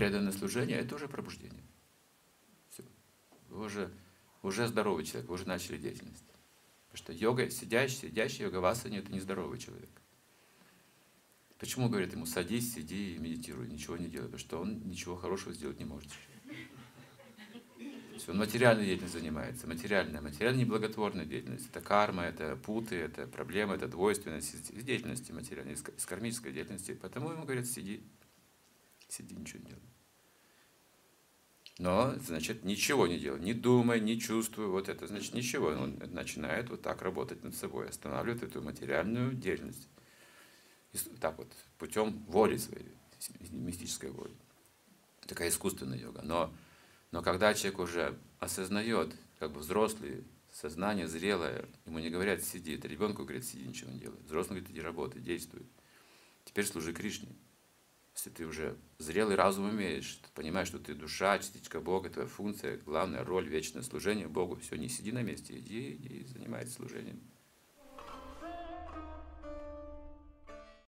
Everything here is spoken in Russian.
преданное служение – это уже пробуждение. Все. Вы уже, уже здоровый человек, вы уже начали деятельность. Потому что йога, сидящий, сидящий йога васане – это нездоровый человек. Почему говорят ему садись, сиди и медитируй, ничего не делай? Потому что он ничего хорошего сделать не может. Он материальной деятельностью занимается, материальная, материальная неблаготворная деятельность. Это карма, это путы, это проблемы, это двойственность из деятельности материальной, из кармической деятельности. Поэтому ему говорят, сиди, сиди, ничего не. Но, значит, ничего не делай, не думай, не чувствуй, вот это, значит, ничего. Он начинает вот так работать над собой, останавливает эту материальную деятельность. И так вот, путем воли своей, мистической воли. Такая искусственная йога. Но но когда человек уже осознает, как бы взрослый, сознание зрелое, ему не говорят сиди, это ребенку говорит сиди, ничего не делай. Взрослый говорит иди работай, действуй. Теперь служи Кришне. Если ты уже зрелый разум имеешь, ты понимаешь, что ты душа, частичка Бога, твоя функция, главная роль, вечное служение Богу, все, не сиди на месте, иди, иди, занимайся служением.